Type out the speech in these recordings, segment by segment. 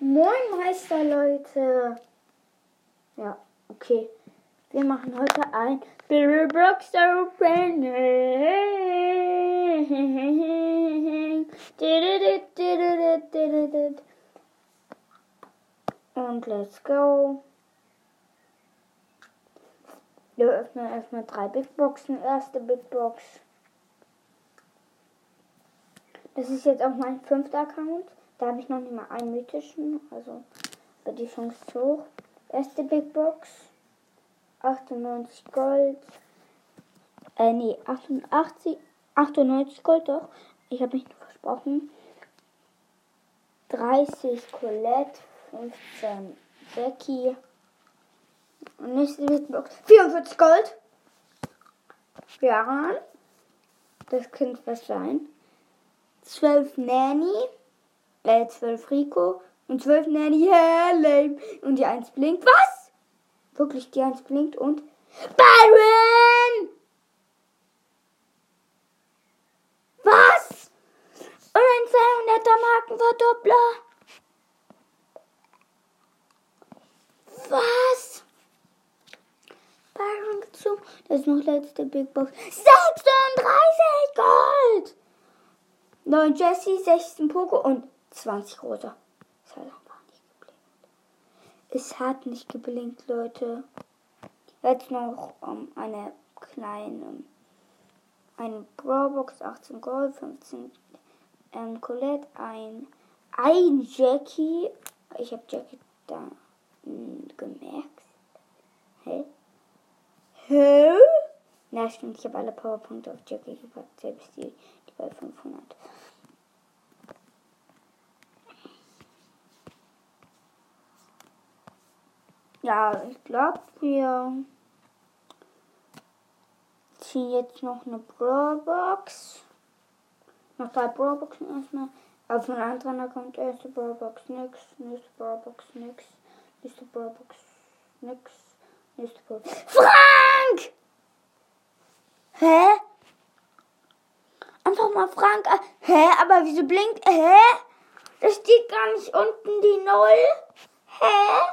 Moin Meister Leute. Ja, okay. Wir machen heute ein Bill Brooks Opening. Und let's go. Wir öffnen erstmal drei Big Boxen. Erste Big Box. Das ist jetzt auch mein fünfter Account. Da habe ich noch nicht mal einen mythischen. Also die Chance hoch. Erste Big Box. 98 Gold. Äh, nee, 88, 98 Gold doch. Ich habe mich nur versprochen. 30 Colette. 15 Becky. Und nächste Big Box. 44 Gold. Ja. Das könnte was sein. 12 Nanny, äh, 12 Rico und 12 Nanny, yeah. Und die 1 blinkt. Was? Wirklich, die 1 blinkt und Byron! Was? Und ein 200er Markenverdoppler. Was? Byron gezogen. Das ist noch letzte Big Box. 36 Gold! 9 Jesse, 16 Poco und 20 Rosa. Es hat einfach nicht geblinkt. Es hat nicht geblinkt, Leute. Jetzt noch um, eine kleine, eine Brawlbox, 18 Gold, 15 ähm, Colette, ein, ein Jackie. Ich habe Jackie da mh, gemerkt. Hä? Hä? Na stimmt, ich habe alle Powerpunkte auf Jackie gepackt, selbst die, die bei 500. Ja, ich glaube, wir ziehen jetzt noch eine Brawlbox. Noch drei Brawlboxen erstmal. Auf einem anderen Account erste Brawlbox nix, nächste Brawlbox nix, nächste Brawlbox nix, nächste Brawlbox. Frank! Hä? Einfach mal Frank. Hä? Aber wieso blinkt? Hä? Da steht gar nicht unten die Null. Hä?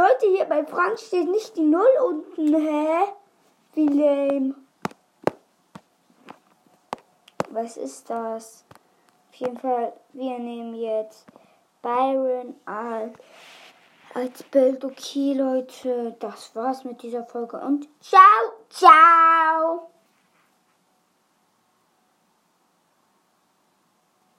Leute, hier bei Frank steht nicht die Null unten. Hä? Wie lame. Was ist das? Auf jeden Fall, wir nehmen jetzt Byron als, als Bild. Okay, Leute, das war's mit dieser Folge und ciao, ciao.